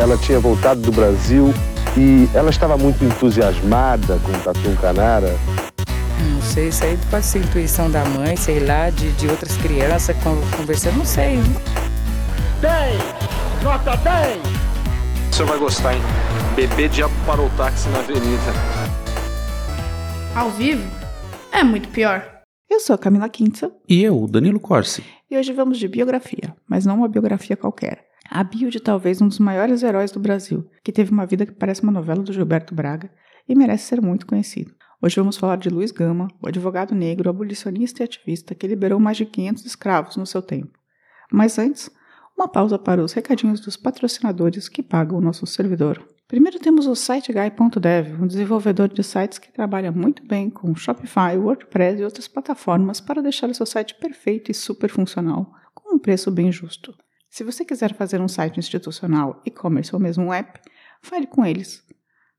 ela tinha voltado do Brasil e ela estava muito entusiasmada com o Tatu Canara. Não sei, isso aí pode ser intuição da mãe, sei lá, de, de outras crianças conversando, não sei. 10! Nota 10! O senhor vai gostar, hein? Bebê diabo parou o táxi na avenida. Ao vivo? É muito pior. Eu sou a Camila Quintza. E eu, Danilo Corsi. E hoje vamos de biografia, mas não uma biografia qualquer. A bio de talvez um dos maiores heróis do Brasil, que teve uma vida que parece uma novela do Gilberto Braga e merece ser muito conhecido. Hoje vamos falar de Luiz Gama, o advogado negro, abolicionista e ativista que liberou mais de 500 escravos no seu tempo. Mas antes, uma pausa para os recadinhos dos patrocinadores que pagam o nosso servidor. Primeiro temos o SiteGuy.dev, um desenvolvedor de sites que trabalha muito bem com Shopify, WordPress e outras plataformas para deixar o seu site perfeito e super funcional, com um preço bem justo. Se você quiser fazer um site institucional, e-commerce ou mesmo um app, fale com eles.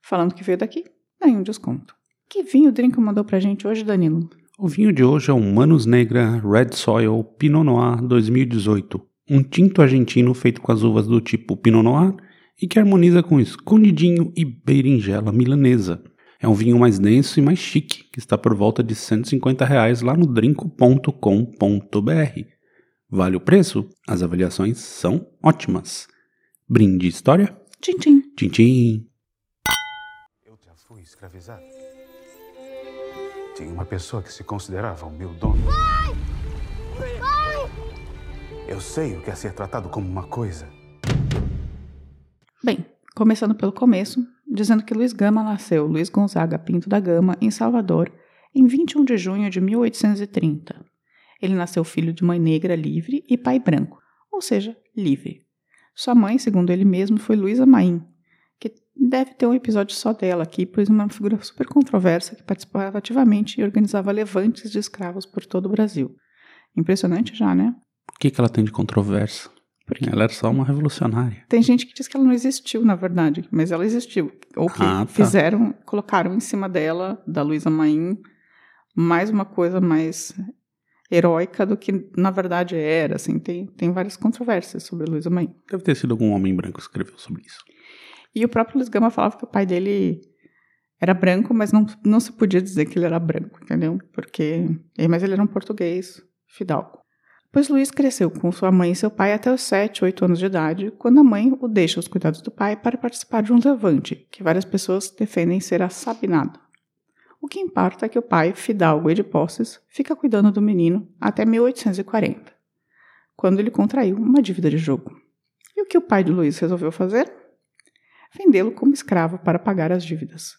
Falando que veio daqui, ganhe um desconto. Que vinho o Drink mandou pra gente hoje, Danilo? O vinho de hoje é um Manus Negra Red Soil Pinot Noir 2018, um tinto argentino feito com as uvas do tipo Pinot Noir e que harmoniza com escondidinho e berinjela milanesa. É um vinho mais denso e mais chique, que está por volta de 150 reais lá no drinco.com.br. Vale o preço? As avaliações são ótimas. Brinde história? Tchim, tchim. Tchim, tchim. Eu já fui escravizado. Tinha uma pessoa que se considerava o meu dono. Pai! Pai! Eu sei o que é ser tratado como uma coisa. Bem, começando pelo começo, dizendo que Luiz Gama nasceu Luiz Gonzaga Pinto da Gama, em Salvador, em 21 de junho de 1830. Ele nasceu filho de mãe negra livre e pai branco, ou seja, livre. Sua mãe, segundo ele mesmo, foi Luísa Maim, que deve ter um episódio só dela aqui, pois uma figura super controversa que participava ativamente e organizava levantes de escravos por todo o Brasil. Impressionante já, né? O que, que ela tem de controverso? Porque ela era só uma revolucionária. Tem gente que diz que ela não existiu, na verdade, mas ela existiu. Ou que ah, tá. fizeram, colocaram em cima dela, da Luísa Maim, mais uma coisa mais heróica do que na verdade era, assim, tem, tem várias controvérsias sobre Luiz Mãe. Deve ter sido algum homem branco que escreveu sobre isso. E o próprio Luiz Gama falava que o pai dele era branco, mas não, não se podia dizer que ele era branco, entendeu? Porque, mas ele era um português fidalgo. Pois Luiz cresceu com sua mãe e seu pai até os 7, 8 anos de idade, quando a mãe o deixa aos cuidados do pai para participar de um levante, que várias pessoas defendem ser assabinado. O que importa é que o pai, fidalgo e de posses, fica cuidando do menino até 1840, quando ele contraiu uma dívida de jogo. E o que o pai de Luiz resolveu fazer? Vendê-lo como escravo para pagar as dívidas.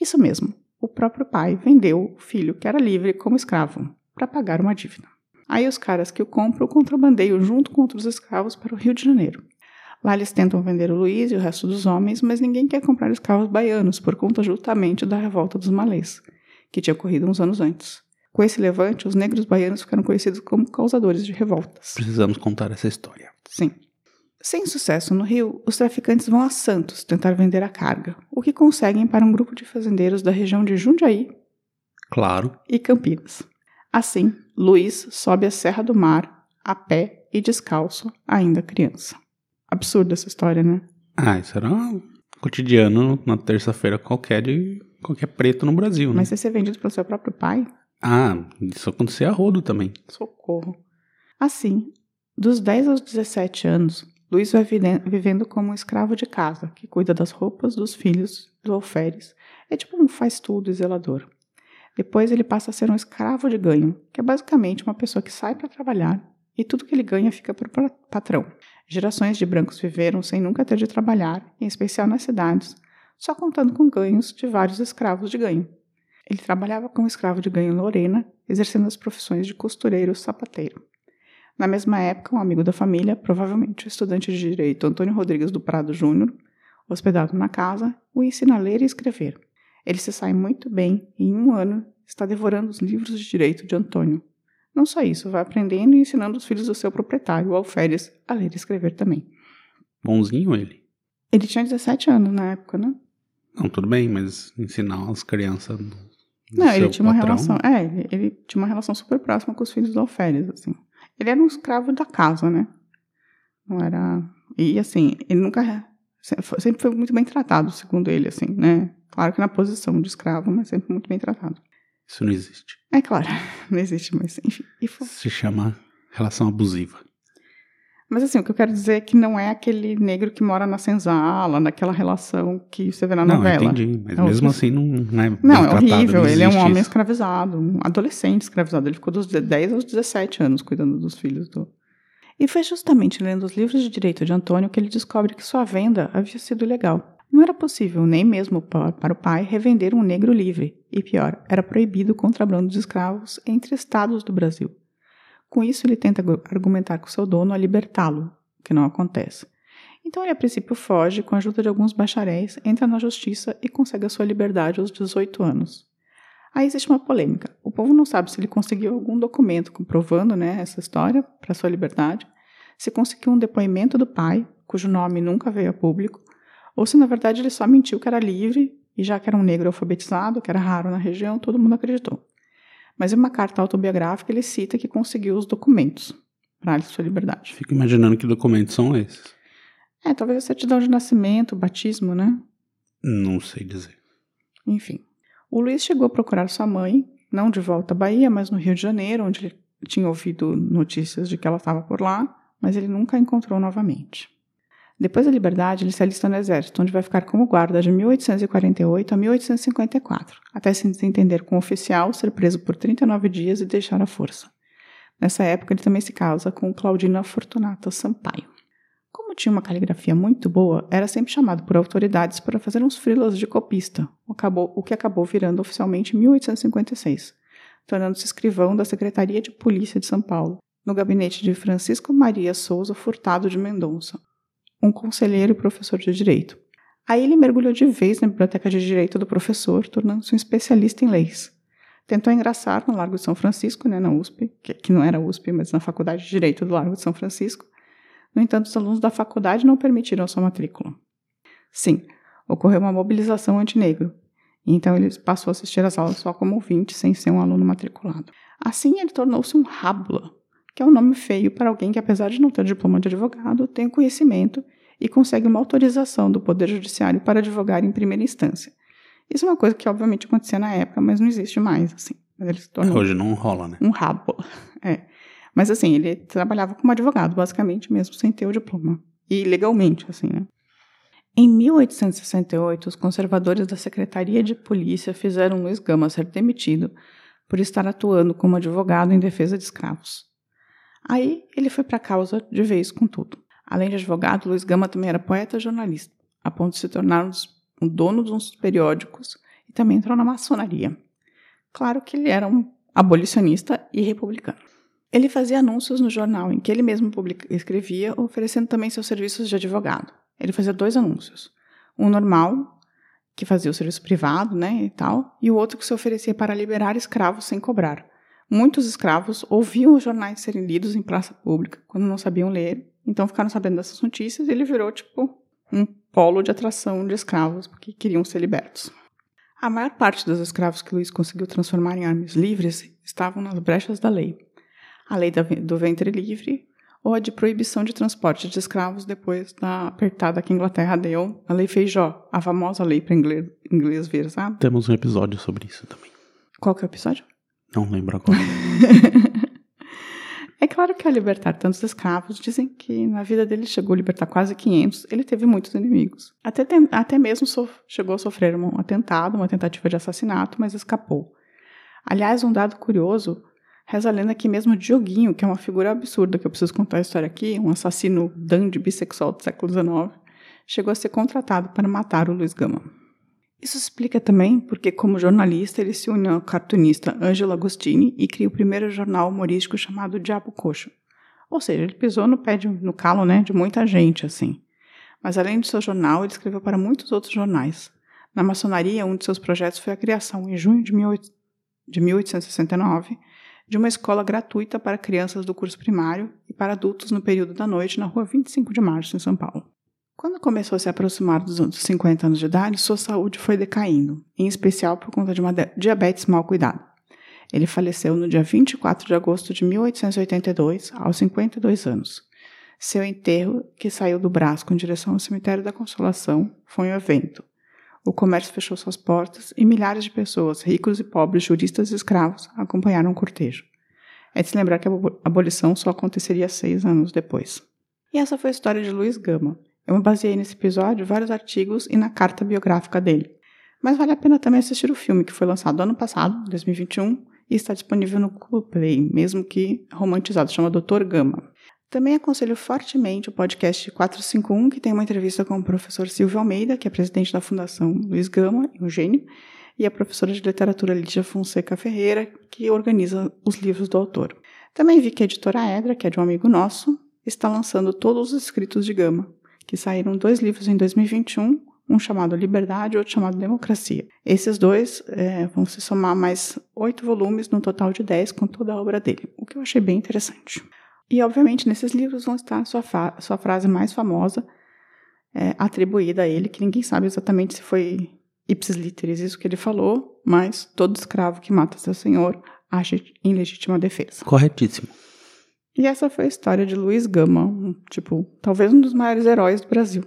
Isso mesmo, o próprio pai vendeu o filho que era livre como escravo para pagar uma dívida. Aí os caras que o compram o contrabandeiam junto com outros escravos para o Rio de Janeiro. Lá eles tentam vender o Luiz e o resto dos homens, mas ninguém quer comprar escravos baianos por conta justamente da revolta dos malês, que tinha ocorrido uns anos antes. Com esse levante, os negros baianos ficaram conhecidos como causadores de revoltas. Precisamos contar essa história. Sim. Sem sucesso no Rio, os traficantes vão a Santos tentar vender a carga, o que conseguem para um grupo de fazendeiros da região de Jundiaí claro. e Campinas. Assim, Luiz sobe a Serra do Mar a pé e descalço, ainda criança. Absurda essa história, né? Ah, isso era um cotidiano na terça-feira qualquer de qualquer preto no Brasil, né? Mas você ser vendido pelo seu próprio pai? Ah, isso acontecia a rodo também. Socorro. Assim, dos 10 aos 17 anos, Luiz vai vivendo como um escravo de casa, que cuida das roupas dos filhos do alferes. É tipo um faz-tudo e zelador. Depois ele passa a ser um escravo de ganho, que é basicamente uma pessoa que sai para trabalhar e tudo que ele ganha fica para o patrão. Gerações de brancos viveram sem nunca ter de trabalhar, em especial nas cidades, só contando com ganhos de vários escravos de ganho. Ele trabalhava como escravo de ganho Lorena, exercendo as profissões de costureiro e sapateiro. Na mesma época, um amigo da família, provavelmente o estudante de direito Antônio Rodrigues do Prado Júnior, hospedado na casa, o ensina a ler e escrever. Ele se sai muito bem e, em um ano, está devorando os livros de direito de Antônio, não só isso, vai aprendendo e ensinando os filhos do seu proprietário, o alferes, a ler e escrever também. Bonzinho ele. Ele tinha 17 anos na época, né? Não, tudo bem, mas ensinar as crianças. Do, Não, ele tinha uma relação. É, ele tinha uma relação super próxima com os filhos do alferes, assim. Ele era um escravo da casa, né? Não era. E assim, ele nunca sempre foi muito bem tratado, segundo ele, assim, né? Claro que na posição de escravo, mas sempre muito bem tratado. Isso não existe. É claro, não existe, mas enfim. Foi... Se chama relação abusiva. Mas assim, o que eu quero dizer é que não é aquele negro que mora na senzala, naquela relação que você vê na não, novela. entendi. Mas é mesmo assim não, não é Não, é horrível. Ele é um homem isso. escravizado, um adolescente escravizado. Ele ficou dos 10 aos 17 anos cuidando dos filhos do... E foi justamente lendo os livros de direito de Antônio que ele descobre que sua venda havia sido ilegal. Não era possível, nem mesmo para o pai, revender um negro livre. E pior, era proibido o contrabando de escravos entre estados do Brasil. Com isso, ele tenta argumentar com seu dono a libertá-lo, o que não acontece. Então, ele a princípio foge com a ajuda de alguns bacharéis, entra na justiça e consegue a sua liberdade aos 18 anos. Aí existe uma polêmica. O povo não sabe se ele conseguiu algum documento comprovando né, essa história para sua liberdade, se conseguiu um depoimento do pai, cujo nome nunca veio a público, ou se na verdade ele só mentiu que era livre e já que era um negro alfabetizado, que era raro na região, todo mundo acreditou. Mas em uma carta autobiográfica ele cita que conseguiu os documentos para sua liberdade. Fico imaginando que documentos são esses. É, talvez a certidão de nascimento, batismo, né? Não sei dizer. Enfim. O Luiz chegou a procurar sua mãe, não de volta à Bahia, mas no Rio de Janeiro, onde ele tinha ouvido notícias de que ela estava por lá, mas ele nunca a encontrou novamente. Depois da liberdade, ele se alista no exército, onde vai ficar como guarda de 1848 a 1854, até se desentender com o oficial, ser preso por 39 dias e deixar a força. Nessa época, ele também se casa com Claudina Fortunata Sampaio. Como tinha uma caligrafia muito boa, era sempre chamado por autoridades para fazer uns frilas de copista, o que acabou virando oficialmente em 1856, tornando-se escrivão da Secretaria de Polícia de São Paulo, no gabinete de Francisco Maria Souza Furtado de Mendonça, um conselheiro e professor de direito. Aí ele mergulhou de vez na biblioteca de direito do professor, tornando-se um especialista em leis. Tentou engraçar no Largo de São Francisco, né, na USP, que, que não era USP, mas na Faculdade de Direito do Largo de São Francisco. No entanto, os alunos da faculdade não permitiram sua matrícula. Sim, ocorreu uma mobilização antinegro, então ele passou a assistir às aulas só como ouvinte, sem ser um aluno matriculado. Assim, ele tornou-se um rábula, que é um nome feio para alguém que, apesar de não ter diploma de advogado, tem conhecimento e consegue uma autorização do Poder Judiciário para advogar em primeira instância. Isso é uma coisa que, obviamente, acontecia na época, mas não existe mais, assim. Hoje não rola, né? Um rabo. É. Mas, assim, ele trabalhava como advogado, basicamente, mesmo sem ter o diploma. E legalmente, assim, né? Em 1868, os conservadores da Secretaria de Polícia fizeram Luiz Gama ser demitido por estar atuando como advogado em defesa de escravos. Aí ele foi para a causa de vez com tudo. Além de advogado, Luiz Gama também era poeta e jornalista, a ponto de se tornar um dono de uns periódicos e também entrou na maçonaria. Claro que ele era um abolicionista e republicano. Ele fazia anúncios no jornal em que ele mesmo escrevia, oferecendo também seus serviços de advogado. Ele fazia dois anúncios. Um normal, que fazia o serviço privado, né, e tal, e o outro que se oferecia para liberar escravos sem cobrar. Muitos escravos ouviam os jornais serem lidos em praça pública quando não sabiam ler, então ficaram sabendo dessas notícias e ele virou tipo um polo de atração de escravos porque queriam ser libertos. A maior parte dos escravos que Luiz conseguiu transformar em armas livres estavam nas brechas da lei. A lei do ventre livre ou a de proibição de transporte de escravos depois da apertada que a Inglaterra deu, a Lei Feijó, a famosa lei para inglês, inglês ver, sabe? Temos um episódio sobre isso também. Qual que é o episódio? Não lembro agora. é claro que ao libertar tantos escravos, dizem que na vida dele chegou a libertar quase 500, ele teve muitos inimigos. Até, tem, até mesmo chegou a sofrer um atentado, uma tentativa de assassinato, mas escapou. Aliás, um dado curioso, reza a lenda que mesmo Dioguinho, que é uma figura absurda, que eu preciso contar a história aqui, um assassino dandy bissexual do século XIX, chegou a ser contratado para matar o Luiz Gama. Isso explica também porque, como jornalista, ele se uniu ao cartunista Angelo Agostini e cria o primeiro jornal humorístico chamado Diabo Coxo. Ou seja, ele pisou no pé de, no calo né, de muita gente, assim. Mas além do seu jornal, ele escreveu para muitos outros jornais. Na maçonaria, um de seus projetos foi a criação, em junho de, 18, de 1869, de uma escola gratuita para crianças do curso primário e para adultos no período da noite na rua 25 de março, em São Paulo. Quando começou a se aproximar dos 50 anos de idade, sua saúde foi decaindo, em especial por conta de uma diabetes mal cuidada. Ele faleceu no dia 24 de agosto de 1882, aos 52 anos. Seu enterro, que saiu do Brasco em direção ao cemitério da Consolação, foi um evento. O comércio fechou suas portas e milhares de pessoas, ricos e pobres, juristas e escravos, acompanharam o cortejo. É de se lembrar que a abolição só aconteceria seis anos depois. E essa foi a história de Luiz Gama. Eu me baseei nesse episódio vários artigos e na carta biográfica dele. Mas vale a pena também assistir o filme, que foi lançado ano passado, 2021, e está disponível no Play, mesmo que romantizado, chama Doutor Gama. Também aconselho fortemente o podcast 451, que tem uma entrevista com o professor Silvio Almeida, que é presidente da Fundação Luiz Gama, um gênio, e a professora de literatura Lídia Fonseca Ferreira, que organiza os livros do autor. Também vi que a editora Edra, que é de um amigo nosso, está lançando todos os escritos de Gama, que saíram dois livros em 2021, um chamado Liberdade e outro chamado Democracia. Esses dois é, vão se somar mais oito volumes, no total de dez, com toda a obra dele, o que eu achei bem interessante. E, obviamente, nesses livros vão estar sua, sua frase mais famosa, é, atribuída a ele, que ninguém sabe exatamente se foi ipsis literis isso que ele falou, mas todo escravo que mata seu senhor acha em legítima defesa. Corretíssimo. E essa foi a história de Luiz Gama, um, tipo, talvez um dos maiores heróis do Brasil.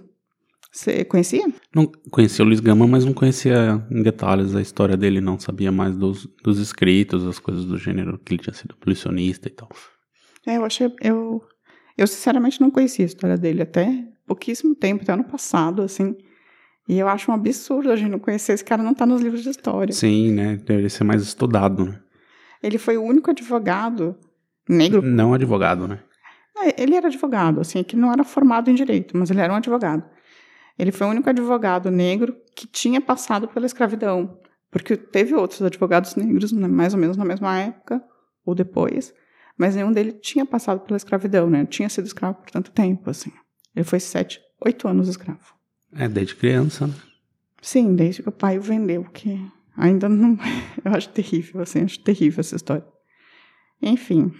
Você conhecia? Não conhecia o Luiz Gama, mas não conhecia em detalhes a história dele, não. Sabia mais dos, dos escritos, as coisas do gênero, que ele tinha sido abolicionista e tal. É, eu achei. Eu, eu sinceramente não conhecia a história dele até pouquíssimo tempo, até ano passado, assim. E eu acho um absurdo a gente não conhecer. Esse cara não tá nos livros de história. Sim, né? Deveria ser mais estudado, né? Ele foi o único advogado negro. Não advogado, né? Ele era advogado, assim, que não era formado em direito, mas ele era um advogado. Ele foi o único advogado negro que tinha passado pela escravidão. Porque teve outros advogados negros, né, mais ou menos na mesma época, ou depois, mas nenhum deles tinha passado pela escravidão, né? Tinha sido escravo por tanto tempo, assim. Ele foi sete, oito anos escravo. É, desde criança, né? Sim, desde que o pai o vendeu, que ainda não. Eu acho terrível, assim, acho terrível essa história. Enfim.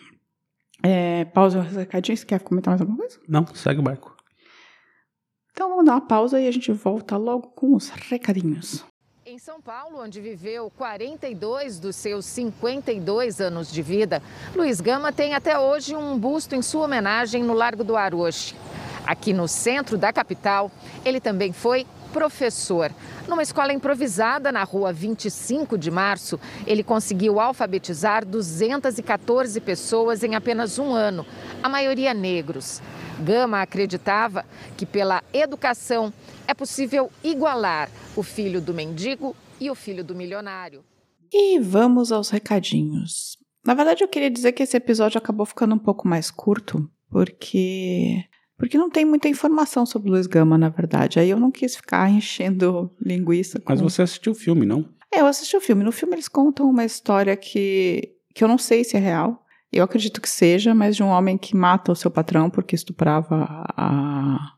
É, pausa os recadinhos. Quer comentar mais alguma coisa? Não, segue o barco. Então vamos dar uma pausa e a gente volta logo com os recadinhos. Em São Paulo, onde viveu 42 dos seus 52 anos de vida, Luiz Gama tem até hoje um busto em sua homenagem no Largo do Aroche. Aqui no centro da capital, ele também foi professor. Numa escola improvisada na rua 25 de março, ele conseguiu alfabetizar 214 pessoas em apenas um ano, a maioria negros. Gama acreditava que pela educação é possível igualar o filho do mendigo e o filho do milionário. E vamos aos recadinhos. Na verdade, eu queria dizer que esse episódio acabou ficando um pouco mais curto, porque porque não tem muita informação sobre Luiz Gama, na verdade. Aí eu não quis ficar enchendo linguiça. Com... Mas você assistiu o filme, não? É, eu assisti o filme. No filme eles contam uma história que, que eu não sei se é real. Eu acredito que seja, mas de um homem que mata o seu patrão porque estuprava a,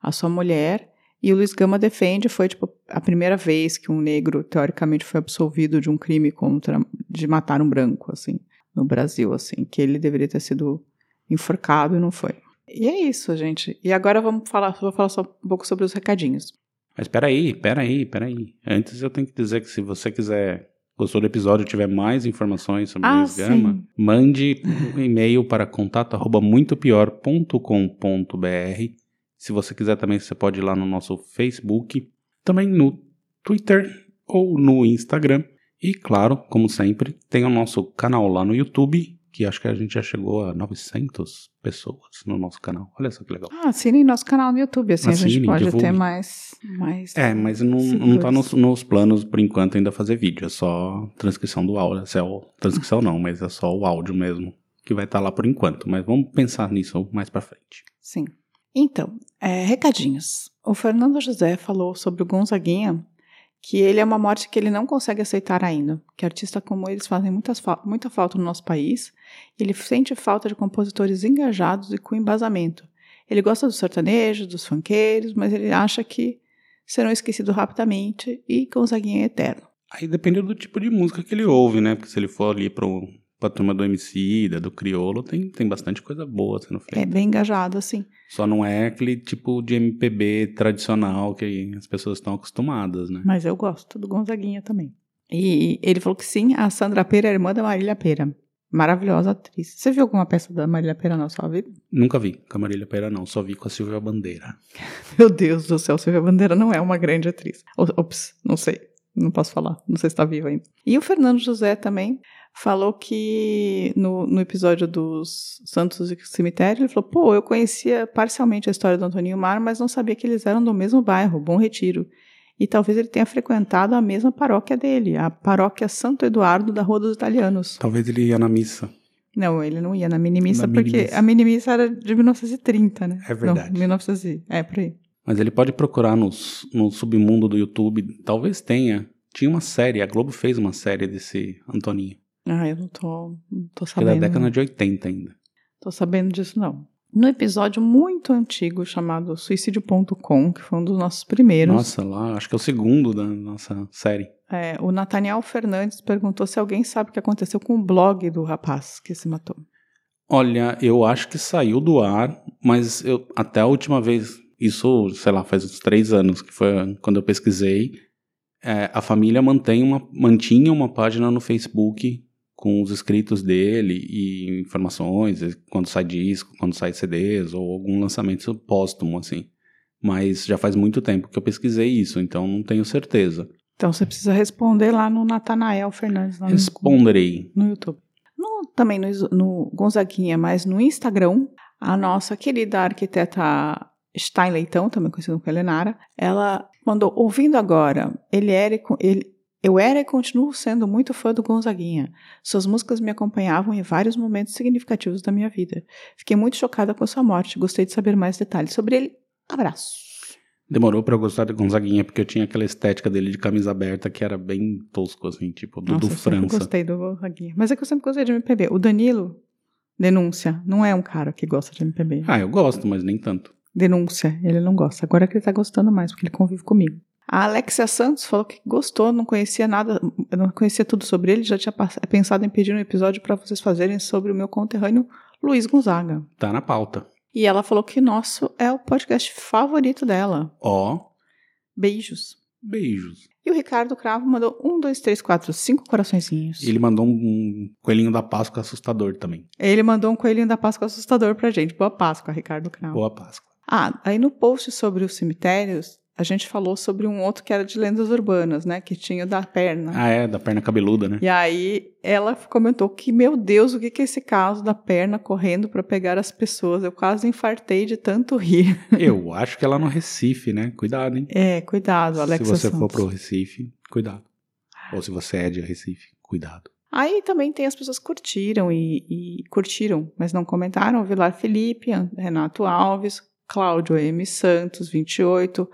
a sua mulher. E o Luiz Gama defende, foi tipo a primeira vez que um negro teoricamente foi absolvido de um crime contra de matar um branco, assim, no Brasil, assim, que ele deveria ter sido enforcado e não foi. E é isso, gente. E agora vamos falar, vou falar só um pouco sobre os recadinhos. Mas peraí, peraí, peraí. Antes eu tenho que dizer que se você quiser, gostou do episódio tiver mais informações sobre ah, o Gama, mande um e-mail para contato@muitopior.com.br. Se você quiser também, você pode ir lá no nosso Facebook, também no Twitter ou no Instagram. E claro, como sempre, tem o nosso canal lá no YouTube que acho que a gente já chegou a 900 pessoas no nosso canal. Olha só que legal. Ah, assinem nosso canal no YouTube, assim Assine, a gente pode divulgue. ter mais, mais. É, mas não, não tá nos, nos, planos por enquanto ainda fazer vídeo, é só transcrição do áudio. É o, transcrição não, mas é só o áudio mesmo que vai estar tá lá por enquanto. Mas vamos pensar nisso mais para frente. Sim. Então, é, recadinhos. O Fernando José falou sobre o Gonzaguinha que ele é uma morte que ele não consegue aceitar ainda, que artistas como eles fazem muitas muita falta no nosso país, ele sente falta de compositores engajados e com embasamento. Ele gosta dos sertanejos, dos funkeiros, mas ele acha que serão esquecidos rapidamente e Gonzaguinha é eterno. Aí depende do tipo de música que ele ouve, né? Porque se ele for ali pra turma do MC, do Criolo, tem, tem bastante coisa boa sendo feita. É bem engajado, assim. Só não é aquele tipo de MPB tradicional que as pessoas estão acostumadas, né? Mas eu gosto do Gonzaguinha também. E ele falou que sim, a Sandra Pera é irmã da Marília Pera. Maravilhosa atriz. Você viu alguma peça da Marília Pera na sua vida? Nunca vi com a Marília Pera, não. Só vi com a Silvia Bandeira. Meu Deus do céu, Silvia Bandeira não é uma grande atriz. Ops, não sei. Não posso falar. Não sei se está viva ainda. E o Fernando José também falou que no, no episódio dos Santos e Cemitério, ele falou: pô, eu conhecia parcialmente a história do Antoninho Mar, mas não sabia que eles eram do mesmo bairro, Bom Retiro. E talvez ele tenha frequentado a mesma paróquia dele, a paróquia Santo Eduardo da Rua dos Italianos. Talvez ele ia na missa. Não, ele não ia na minimissa, Na porque minimissa. a minimissa era de 1930, né? É verdade. Não, 1900, e- é, por aí. Mas ele pode procurar nos, no submundo do YouTube. Talvez tenha. Tinha uma série, a Globo fez uma série desse Antoninho. Ah, eu não tô, não tô Que é sabendo. da década de 80 ainda. Tô sabendo disso, não. No episódio muito antigo chamado Suicídio.com, que foi um dos nossos primeiros, Nossa, lá, acho que é o segundo da nossa série. é, o Nathaniel Fernandes perguntou se alguém sabe o que aconteceu com o blog do rapaz que se matou. Olha, eu acho que saiu do ar, mas eu até a última vez, isso, sei lá, faz uns três anos, que foi quando eu pesquisei, é, a família mantém uma, mantinha uma página no Facebook com os escritos dele e informações, quando sai disco, quando sai CDs ou algum lançamento póstumo, assim. Mas já faz muito tempo que eu pesquisei isso, então não tenho certeza. Então você precisa responder lá no Nathanael Fernandes, lá no, Responderei. no YouTube. No- também no, no Gonzaguinha, mas no Instagram, a nossa querida arquiteta Stein Leitão, também conhecida como Helenara, ela mandou, ouvindo agora, ele era ele, eu era e continuo sendo muito fã do Gonzaguinha. Suas músicas me acompanhavam em vários momentos significativos da minha vida. Fiquei muito chocada com sua morte. Gostei de saber mais detalhes sobre ele. Abraço. Demorou pra eu gostar de Gonzaguinha, porque eu tinha aquela estética dele de camisa aberta que era bem tosco, assim, tipo, do, Nossa, do eu sempre França. gostei do Gonzaguinha. Mas é que eu sempre gostei de MPB. O Danilo, denúncia, não é um cara que gosta de MPB. Ah, eu gosto, mas nem tanto. Denúncia, ele não gosta. Agora que ele tá gostando mais, porque ele convive comigo. A Alexia Santos falou que gostou, não conhecia nada, não conhecia tudo sobre ele, já tinha pensado em pedir um episódio para vocês fazerem sobre o meu conterrâneo Luiz Gonzaga. Tá na pauta. E ela falou que nosso é o podcast favorito dela. Ó, Beijos. beijos. E o Ricardo Cravo mandou um, dois, três, quatro, cinco coraçõezinhos. E ele mandou um coelhinho da Páscoa assustador também. Ele mandou um coelhinho da Páscoa assustador pra gente. Boa Páscoa, Ricardo Cravo. Boa Páscoa. Ah, aí no post sobre os cemitérios, a gente falou sobre um outro que era de lendas urbanas, né? Que tinha o da perna. Ah, é, da perna cabeluda, né? E aí ela comentou que, meu Deus, o que que é esse caso da perna correndo pra pegar as pessoas? Eu quase infartei de tanto rir. Eu acho que é lá no Recife, né? Cuidado, hein? É, cuidado, Alexa se você for Santos. pro Recife, cuidado. Ou se você é de Recife, cuidado. Aí também tem as pessoas que curtiram e, e curtiram, mas não comentaram. Vilar Felipe, Renato Alves, Cláudio M. Santos, 28.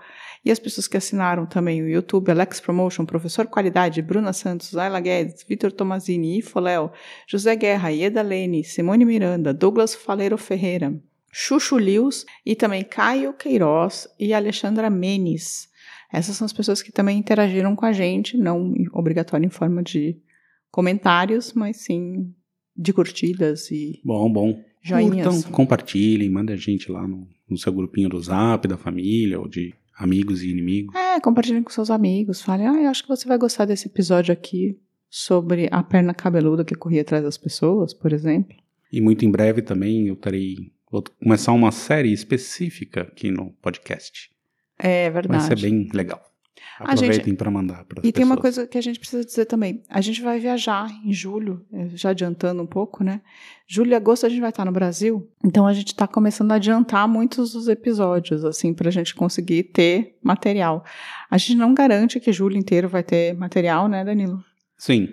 E as pessoas que assinaram também o YouTube, Alex Promotion, Professor Qualidade, Bruna Santos, Ayla Guedes, Vitor Tomazini, Ifoléu, José Guerra, Ieda Lene, Simone Miranda, Douglas Faleiro Ferreira, Chuchu Lius e também Caio Queiroz e Alexandra Menes. Essas são as pessoas que também interagiram com a gente, não obrigatório em forma de comentários, mas sim de curtidas e Bom, bom. Joinhas. Curtam, compartilhem, manda a gente lá no, no seu grupinho do Zap, da família, ou de amigos e inimigos. É, compartilhem com seus amigos. Falem, ah, eu acho que você vai gostar desse episódio aqui sobre a perna cabeluda que corria atrás das pessoas, por exemplo. E muito em breve também eu terei. Vou começar uma série específica aqui no podcast. É Vai verdade. ser bem legal. Gente- Aproveitem para mandar para E tem uma coisa que a gente precisa dizer também. A gente vai viajar em julho, eh, já adiantando um pouco, né? Julho e agosto a gente vai estar no Brasil. Então a gente está começando a adiantar muitos dos episódios, assim, para a gente conseguir ter material. A gente não garante que julho inteiro vai ter material, né, Danilo? Sim,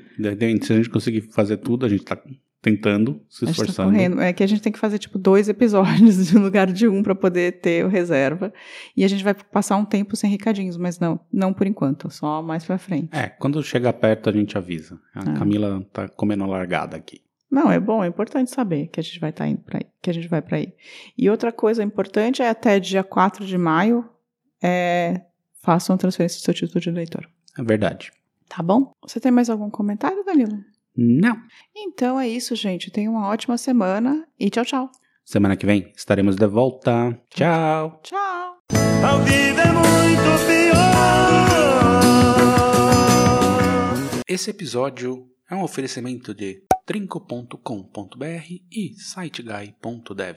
se a gente conseguir fazer tudo, a gente tá tentando, se tá esforçando. correndo. É que a gente tem que fazer, tipo, dois episódios no lugar de um para poder ter o reserva. E a gente vai passar um tempo sem recadinhos, mas não, não por enquanto, só mais pra frente. É, quando chegar perto a gente avisa. A Ah. Camila tá comendo a largada aqui. Não, é bom, é importante saber que a gente vai estar indo para aí, que a gente vai para aí. E outra coisa importante é até dia 4 de maio, é, façam transferência do seu título de eleitor. É verdade. Tá bom? Você tem mais algum comentário, Danilo? Não. Então é isso, gente. Tenha uma ótima semana e tchau, tchau. Semana que vem estaremos de volta. Tchau. Tchau. Ao vivo é muito pior. Esse episódio é um oferecimento de trinco.com.br e siteguy.dev.